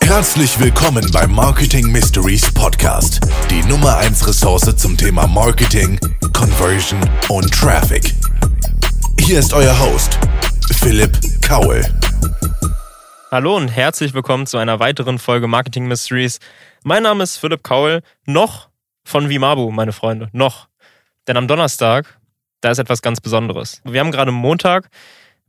Herzlich willkommen beim Marketing Mysteries Podcast, die Nummer 1 Ressource zum Thema Marketing, Conversion und Traffic. Hier ist euer Host, Philipp Kaul. Hallo und herzlich willkommen zu einer weiteren Folge Marketing Mysteries. Mein Name ist Philipp Kaul, noch von Vimabu, meine Freunde, noch. Denn am Donnerstag, da ist etwas ganz Besonderes. Wir haben gerade Montag,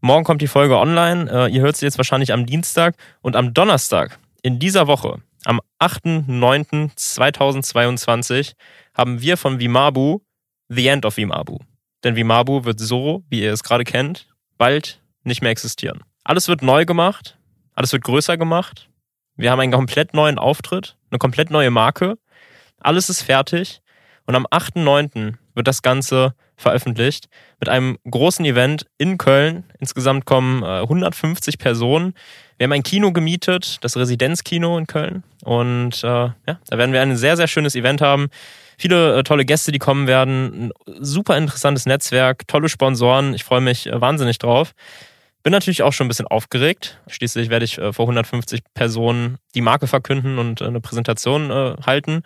morgen kommt die Folge online, äh, ihr hört sie jetzt wahrscheinlich am Dienstag und am Donnerstag in dieser Woche, am 8.9.2022, haben wir von Vimabu The End of Vimabu. Denn Vimabu wird so, wie ihr es gerade kennt, bald nicht mehr existieren. Alles wird neu gemacht, alles wird größer gemacht. Wir haben einen komplett neuen Auftritt, eine komplett neue Marke. Alles ist fertig. Und am 8.9. wird das Ganze veröffentlicht mit einem großen Event in Köln. Insgesamt kommen 150 äh, Personen. Wir haben ein Kino gemietet, das Residenzkino in Köln. Und äh, ja, da werden wir ein sehr, sehr schönes Event haben. Viele äh, tolle Gäste, die kommen werden. Ein super interessantes Netzwerk, tolle Sponsoren. Ich freue mich äh, wahnsinnig drauf. Bin natürlich auch schon ein bisschen aufgeregt. Schließlich werde ich äh, vor 150 Personen die Marke verkünden und äh, eine Präsentation halten.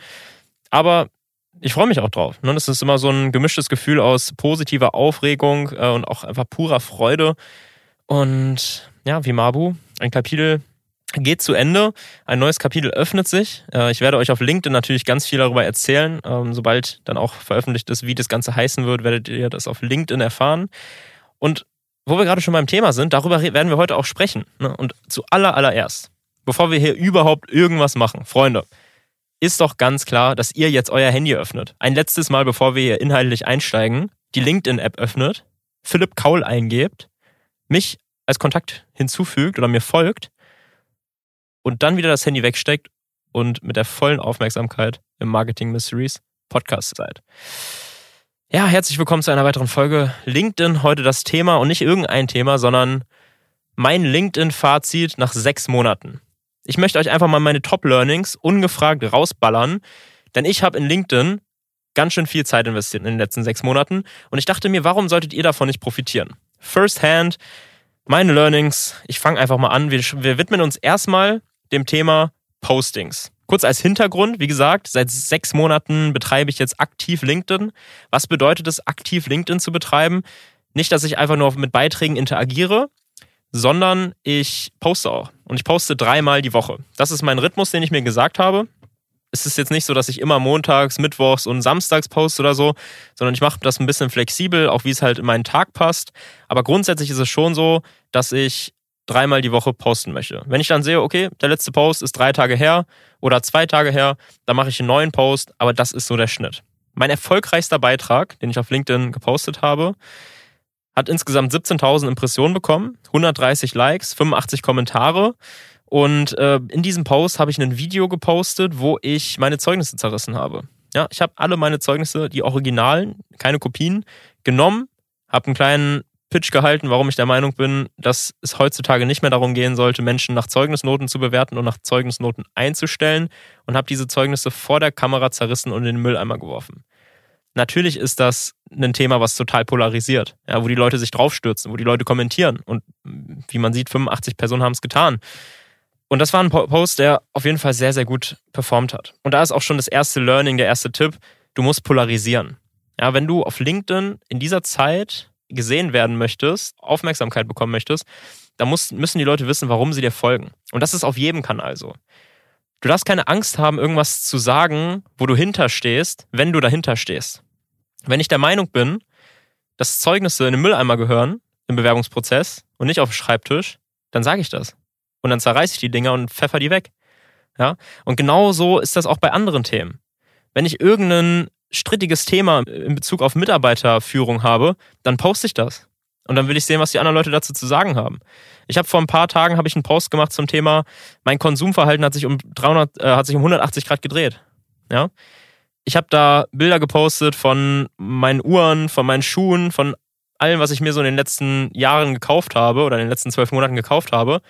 Aber ich freue mich auch drauf. Ne? Das ist immer so ein gemischtes Gefühl aus positiver Aufregung äh, und auch einfach purer Freude. Und ja, wie Mabu, ein Kapitel geht zu Ende. Ein neues Kapitel öffnet sich. Äh, ich werde euch auf LinkedIn natürlich ganz viel darüber erzählen. Ähm, sobald dann auch veröffentlicht ist, wie das Ganze heißen wird, werdet ihr das auf LinkedIn erfahren. Und wo wir gerade schon beim Thema sind, darüber werden wir heute auch sprechen. Ne? Und zu aller, allererst, bevor wir hier überhaupt irgendwas machen, Freunde, ist doch ganz klar, dass ihr jetzt euer Handy öffnet. Ein letztes Mal, bevor wir hier inhaltlich einsteigen, die LinkedIn-App öffnet, Philipp Kaul eingebt, mich als Kontakt hinzufügt oder mir folgt und dann wieder das Handy wegsteckt und mit der vollen Aufmerksamkeit im Marketing Mysteries Podcast seid. Ja, herzlich willkommen zu einer weiteren Folge LinkedIn. Heute das Thema und nicht irgendein Thema, sondern mein LinkedIn-Fazit nach sechs Monaten. Ich möchte euch einfach mal meine Top-Learnings ungefragt rausballern, denn ich habe in LinkedIn ganz schön viel Zeit investiert in den letzten sechs Monaten und ich dachte mir, warum solltet ihr davon nicht profitieren? First hand, meine Learnings, ich fange einfach mal an. Wir, wir widmen uns erstmal dem Thema Postings. Kurz als Hintergrund, wie gesagt, seit sechs Monaten betreibe ich jetzt aktiv LinkedIn. Was bedeutet es, aktiv LinkedIn zu betreiben? Nicht, dass ich einfach nur mit Beiträgen interagiere, sondern ich poste auch. Und ich poste dreimal die Woche. Das ist mein Rhythmus, den ich mir gesagt habe. Es ist jetzt nicht so, dass ich immer montags, mittwochs und samstags poste oder so, sondern ich mache das ein bisschen flexibel, auch wie es halt in meinen Tag passt. Aber grundsätzlich ist es schon so, dass ich dreimal die Woche posten möchte. Wenn ich dann sehe, okay, der letzte Post ist drei Tage her oder zwei Tage her, dann mache ich einen neuen Post, aber das ist so der Schnitt. Mein erfolgreichster Beitrag, den ich auf LinkedIn gepostet habe, hat insgesamt 17.000 Impressionen bekommen, 130 Likes, 85 Kommentare. Und äh, in diesem Post habe ich ein Video gepostet, wo ich meine Zeugnisse zerrissen habe. Ja, ich habe alle meine Zeugnisse, die Originalen, keine Kopien, genommen, habe einen kleinen Pitch gehalten, warum ich der Meinung bin, dass es heutzutage nicht mehr darum gehen sollte, Menschen nach Zeugnisnoten zu bewerten und nach Zeugnisnoten einzustellen und habe diese Zeugnisse vor der Kamera zerrissen und in den Mülleimer geworfen. Natürlich ist das ein Thema, was total polarisiert, ja, wo die Leute sich draufstürzen, wo die Leute kommentieren. Und wie man sieht, 85 Personen haben es getan. Und das war ein Post, der auf jeden Fall sehr, sehr gut performt hat. Und da ist auch schon das erste Learning, der erste Tipp. Du musst polarisieren. Ja, wenn du auf LinkedIn in dieser Zeit gesehen werden möchtest, Aufmerksamkeit bekommen möchtest, dann muss, müssen die Leute wissen, warum sie dir folgen. Und das ist auf jedem Kanal so. Du darfst keine Angst haben, irgendwas zu sagen, wo du hinterstehst, wenn du dahinter stehst. Wenn ich der Meinung bin, dass Zeugnisse in den Mülleimer gehören im Bewerbungsprozess und nicht auf den Schreibtisch, dann sage ich das. Und dann zerreiße ich die Dinger und pfeffer die weg. Ja? Und genau so ist das auch bei anderen Themen. Wenn ich irgendein strittiges Thema in Bezug auf Mitarbeiterführung habe, dann poste ich das. Und dann will ich sehen, was die anderen Leute dazu zu sagen haben. Ich habe vor ein paar Tagen habe ich einen Post gemacht zum Thema, mein Konsumverhalten hat sich um 300, äh, hat sich um 180 Grad gedreht. Ja, ich habe da Bilder gepostet von meinen Uhren, von meinen Schuhen, von allem, was ich mir so in den letzten Jahren gekauft habe oder in den letzten zwölf Monaten gekauft habe.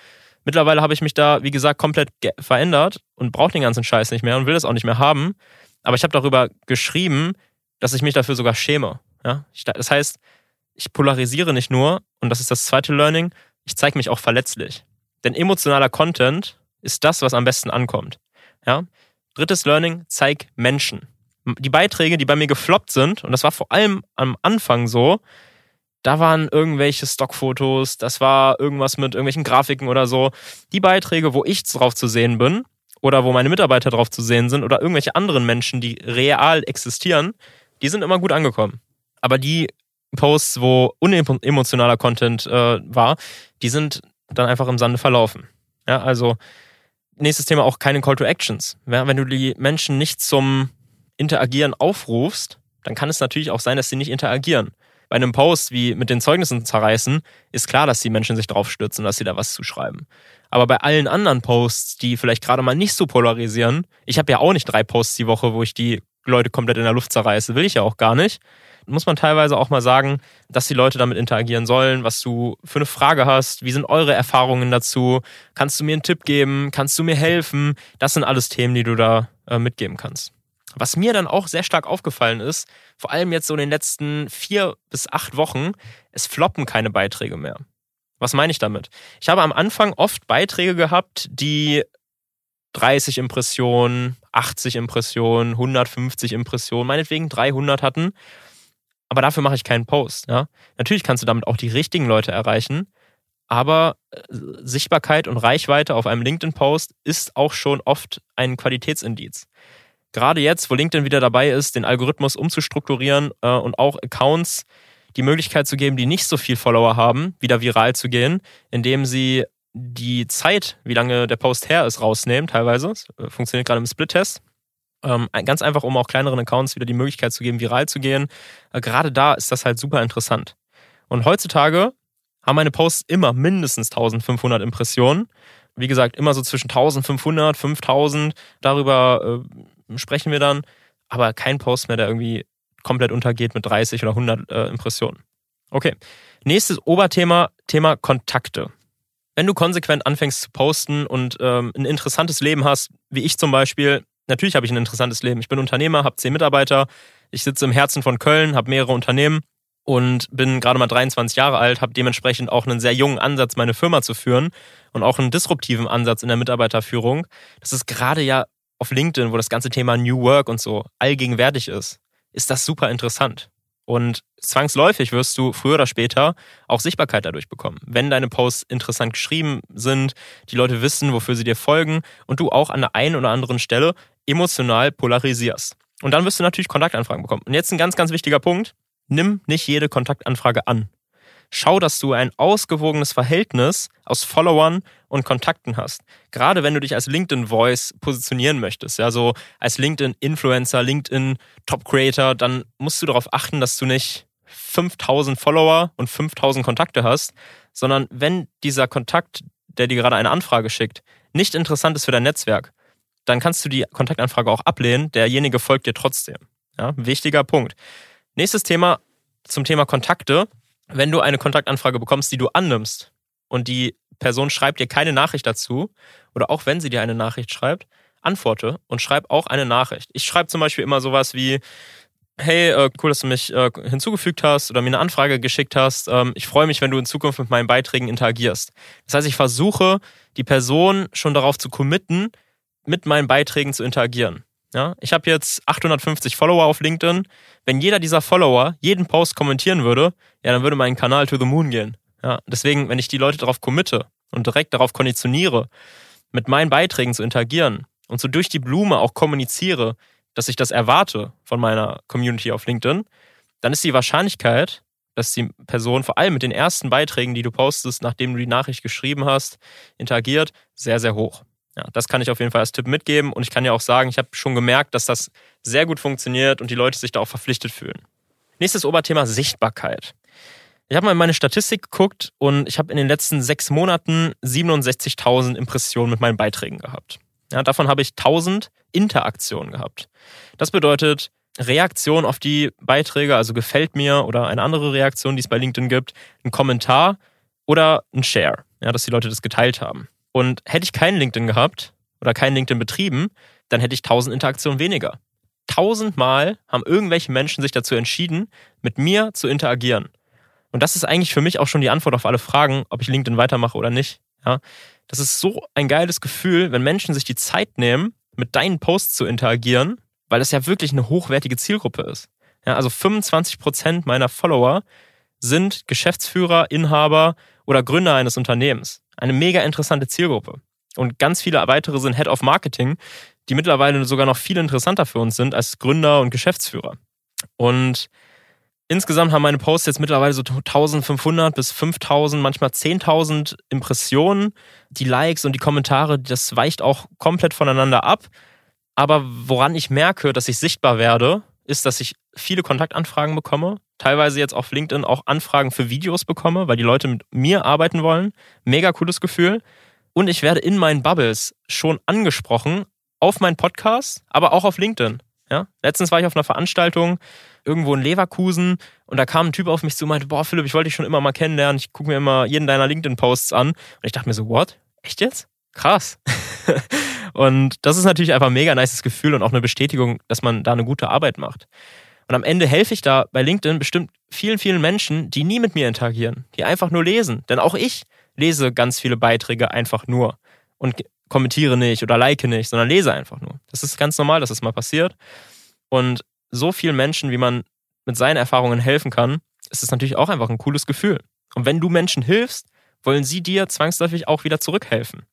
Mittlerweile habe ich mich da, wie gesagt, komplett verändert und brauche den ganzen Scheiß nicht mehr und will das auch nicht mehr haben. Aber ich habe darüber geschrieben, dass ich mich dafür sogar schäme. Ja? das heißt, ich polarisiere nicht nur, und das ist das zweite Learning, ich zeige mich auch verletzlich. Denn emotionaler Content ist das, was am besten ankommt. Ja? Drittes Learning, zeig Menschen. Die Beiträge, die bei mir gefloppt sind, und das war vor allem am Anfang so, da waren irgendwelche Stockfotos, das war irgendwas mit irgendwelchen Grafiken oder so. Die Beiträge, wo ich drauf zu sehen bin oder wo meine Mitarbeiter drauf zu sehen sind oder irgendwelche anderen Menschen, die real existieren, die sind immer gut angekommen. Aber die Posts, wo unemotionaler Content äh, war, die sind dann einfach im Sande verlaufen. Ja, also nächstes Thema auch keine Call to Actions. Ja, wenn du die Menschen nicht zum Interagieren aufrufst, dann kann es natürlich auch sein, dass sie nicht interagieren. Bei einem Post wie mit den Zeugnissen zerreißen, ist klar, dass die Menschen sich drauf stürzen, dass sie da was zuschreiben. Aber bei allen anderen Posts, die vielleicht gerade mal nicht so polarisieren, ich habe ja auch nicht drei Posts die Woche, wo ich die Leute komplett in der Luft zerreiße, will ich ja auch gar nicht muss man teilweise auch mal sagen, dass die Leute damit interagieren sollen, was du für eine Frage hast, wie sind eure Erfahrungen dazu, kannst du mir einen Tipp geben, kannst du mir helfen, das sind alles Themen, die du da äh, mitgeben kannst. Was mir dann auch sehr stark aufgefallen ist, vor allem jetzt so in den letzten vier bis acht Wochen, es floppen keine Beiträge mehr. Was meine ich damit? Ich habe am Anfang oft Beiträge gehabt, die 30 Impressionen, 80 Impressionen, 150 Impressionen, meinetwegen 300 hatten aber dafür mache ich keinen Post. Ja? Natürlich kannst du damit auch die richtigen Leute erreichen, aber äh, Sichtbarkeit und Reichweite auf einem LinkedIn-Post ist auch schon oft ein Qualitätsindiz. Gerade jetzt, wo LinkedIn wieder dabei ist, den Algorithmus umzustrukturieren äh, und auch Accounts die Möglichkeit zu geben, die nicht so viel Follower haben, wieder viral zu gehen, indem sie die Zeit, wie lange der Post her ist, rausnehmen, teilweise. Das äh, funktioniert gerade im Split-Test. Ähm, ganz einfach, um auch kleineren Accounts wieder die Möglichkeit zu geben, viral zu gehen. Äh, gerade da ist das halt super interessant. Und heutzutage haben meine Posts immer mindestens 1500 Impressionen. Wie gesagt, immer so zwischen 1500, 5000. Darüber äh, sprechen wir dann. Aber kein Post mehr, der irgendwie komplett untergeht mit 30 oder 100 äh, Impressionen. Okay. Nächstes Oberthema, Thema Kontakte. Wenn du konsequent anfängst zu posten und ähm, ein interessantes Leben hast, wie ich zum Beispiel, natürlich habe ich ein interessantes Leben. Ich bin Unternehmer, habe zehn Mitarbeiter, ich sitze im Herzen von Köln, habe mehrere Unternehmen und bin gerade mal 23 Jahre alt, habe dementsprechend auch einen sehr jungen Ansatz, meine Firma zu führen und auch einen disruptiven Ansatz in der Mitarbeiterführung. Das ist gerade ja auf LinkedIn, wo das ganze Thema New Work und so allgegenwärtig ist, ist das super interessant. Und zwangsläufig wirst du früher oder später auch Sichtbarkeit dadurch bekommen. Wenn deine Posts interessant geschrieben sind, die Leute wissen, wofür sie dir folgen und du auch an der einen oder anderen Stelle emotional polarisierst. Und dann wirst du natürlich Kontaktanfragen bekommen. Und jetzt ein ganz, ganz wichtiger Punkt. Nimm nicht jede Kontaktanfrage an. Schau, dass du ein ausgewogenes Verhältnis aus Followern und Kontakten hast. Gerade wenn du dich als LinkedIn Voice positionieren möchtest, ja, so als LinkedIn Influencer, LinkedIn Top Creator, dann musst du darauf achten, dass du nicht 5000 Follower und 5000 Kontakte hast, sondern wenn dieser Kontakt, der dir gerade eine Anfrage schickt, nicht interessant ist für dein Netzwerk, dann kannst du die Kontaktanfrage auch ablehnen. Derjenige folgt dir trotzdem. Ja, wichtiger Punkt. Nächstes Thema zum Thema Kontakte. Wenn du eine Kontaktanfrage bekommst, die du annimmst und die Person schreibt dir keine Nachricht dazu oder auch wenn sie dir eine Nachricht schreibt, antworte und schreib auch eine Nachricht. Ich schreibe zum Beispiel immer sowas wie, hey, äh, cool, dass du mich äh, hinzugefügt hast oder mir eine Anfrage geschickt hast. Ähm, ich freue mich, wenn du in Zukunft mit meinen Beiträgen interagierst. Das heißt, ich versuche, die Person schon darauf zu committen, mit meinen Beiträgen zu interagieren. Ja, ich habe jetzt 850 Follower auf LinkedIn. Wenn jeder dieser Follower jeden Post kommentieren würde, ja, dann würde mein Kanal to the moon gehen. Ja, deswegen, wenn ich die Leute darauf committe und direkt darauf konditioniere, mit meinen Beiträgen zu interagieren und so durch die Blume auch kommuniziere, dass ich das erwarte von meiner Community auf LinkedIn, dann ist die Wahrscheinlichkeit, dass die Person vor allem mit den ersten Beiträgen, die du postest, nachdem du die Nachricht geschrieben hast, interagiert, sehr, sehr hoch. Ja, das kann ich auf jeden Fall als Tipp mitgeben. Und ich kann ja auch sagen, ich habe schon gemerkt, dass das sehr gut funktioniert und die Leute sich da auch verpflichtet fühlen. Nächstes Oberthema Sichtbarkeit. Ich habe mal in meine Statistik geguckt und ich habe in den letzten sechs Monaten 67.000 Impressionen mit meinen Beiträgen gehabt. Ja, davon habe ich 1000 Interaktionen gehabt. Das bedeutet Reaktion auf die Beiträge, also gefällt mir oder eine andere Reaktion, die es bei LinkedIn gibt, ein Kommentar oder ein Share, ja, dass die Leute das geteilt haben. Und hätte ich kein LinkedIn gehabt oder kein LinkedIn betrieben, dann hätte ich 1000 Interaktionen weniger. Tausendmal haben irgendwelche Menschen sich dazu entschieden, mit mir zu interagieren. Und das ist eigentlich für mich auch schon die Antwort auf alle Fragen, ob ich LinkedIn weitermache oder nicht. Ja? Das ist so ein geiles Gefühl, wenn Menschen sich die Zeit nehmen, mit deinen Posts zu interagieren, weil das ja wirklich eine hochwertige Zielgruppe ist. Ja, also 25 Prozent meiner Follower sind Geschäftsführer, Inhaber oder Gründer eines Unternehmens. Eine mega interessante Zielgruppe. Und ganz viele weitere sind Head of Marketing, die mittlerweile sogar noch viel interessanter für uns sind als Gründer und Geschäftsführer. Und insgesamt haben meine Posts jetzt mittlerweile so 1500 bis 5000, manchmal 10.000 Impressionen. Die Likes und die Kommentare, das weicht auch komplett voneinander ab. Aber woran ich merke, dass ich sichtbar werde, ist, dass ich viele Kontaktanfragen bekomme. Teilweise jetzt auf LinkedIn auch Anfragen für Videos bekomme, weil die Leute mit mir arbeiten wollen. Mega cooles Gefühl. Und ich werde in meinen Bubbles schon angesprochen auf meinen Podcast, aber auch auf LinkedIn. Ja? Letztens war ich auf einer Veranstaltung irgendwo in Leverkusen und da kam ein Typ auf mich zu und meinte, boah Philipp, ich wollte dich schon immer mal kennenlernen, ich gucke mir immer jeden deiner LinkedIn-Posts an. Und ich dachte mir so, what? Echt jetzt? Krass. und das ist natürlich einfach ein mega nices Gefühl und auch eine Bestätigung, dass man da eine gute Arbeit macht. Und am Ende helfe ich da bei LinkedIn bestimmt vielen, vielen Menschen, die nie mit mir interagieren, die einfach nur lesen. Denn auch ich lese ganz viele Beiträge einfach nur und kommentiere nicht oder like nicht, sondern lese einfach nur. Das ist ganz normal, dass das mal passiert. Und so vielen Menschen, wie man mit seinen Erfahrungen helfen kann, ist es natürlich auch einfach ein cooles Gefühl. Und wenn du Menschen hilfst, wollen sie dir zwangsläufig auch wieder zurückhelfen.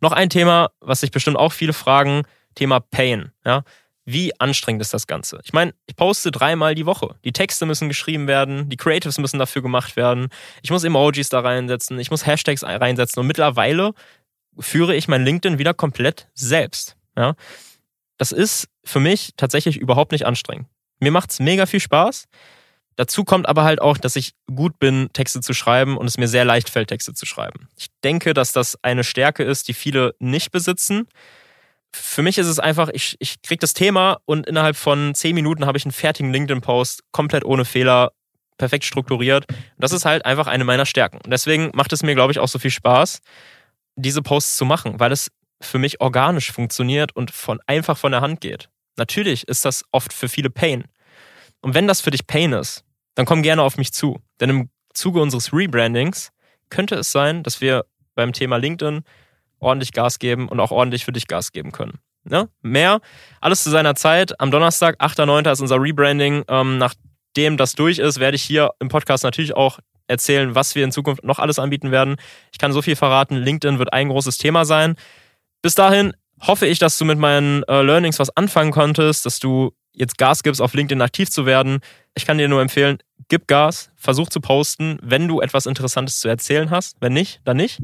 Noch ein Thema, was sich bestimmt auch viele fragen, Thema Pain. Ja? Wie anstrengend ist das Ganze? Ich meine, ich poste dreimal die Woche. Die Texte müssen geschrieben werden, die Creatives müssen dafür gemacht werden. Ich muss Emojis da reinsetzen, ich muss Hashtags reinsetzen und mittlerweile führe ich mein LinkedIn wieder komplett selbst. Ja? Das ist für mich tatsächlich überhaupt nicht anstrengend. Mir macht es mega viel Spaß. Dazu kommt aber halt auch, dass ich gut bin, Texte zu schreiben und es mir sehr leicht fällt, Texte zu schreiben. Ich denke, dass das eine Stärke ist, die viele nicht besitzen. Für mich ist es einfach, ich, ich kriege das Thema und innerhalb von zehn Minuten habe ich einen fertigen LinkedIn-Post, komplett ohne Fehler, perfekt strukturiert. Das ist halt einfach eine meiner Stärken. Und deswegen macht es mir, glaube ich, auch so viel Spaß, diese Posts zu machen, weil es für mich organisch funktioniert und von, einfach von der Hand geht. Natürlich ist das oft für viele Pain. Und wenn das für dich Pain ist, dann komm gerne auf mich zu. Denn im Zuge unseres Rebrandings könnte es sein, dass wir beim Thema LinkedIn ordentlich Gas geben und auch ordentlich für dich Gas geben können. Ja? Mehr, alles zu seiner Zeit. Am Donnerstag, 8.9. ist unser Rebranding. Ähm, nachdem das durch ist, werde ich hier im Podcast natürlich auch erzählen, was wir in Zukunft noch alles anbieten werden. Ich kann so viel verraten. LinkedIn wird ein großes Thema sein. Bis dahin hoffe ich, dass du mit meinen äh, Learnings was anfangen konntest, dass du jetzt Gas gibst, auf LinkedIn aktiv zu werden. Ich kann dir nur empfehlen, gib Gas, versuch zu posten, wenn du etwas Interessantes zu erzählen hast. Wenn nicht, dann nicht.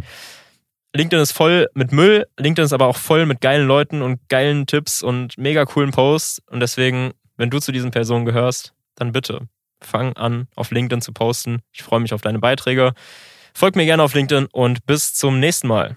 LinkedIn ist voll mit Müll, LinkedIn ist aber auch voll mit geilen Leuten und geilen Tipps und mega coolen Posts. Und deswegen, wenn du zu diesen Personen gehörst, dann bitte fang an, auf LinkedIn zu posten. Ich freue mich auf deine Beiträge. Folgt mir gerne auf LinkedIn und bis zum nächsten Mal.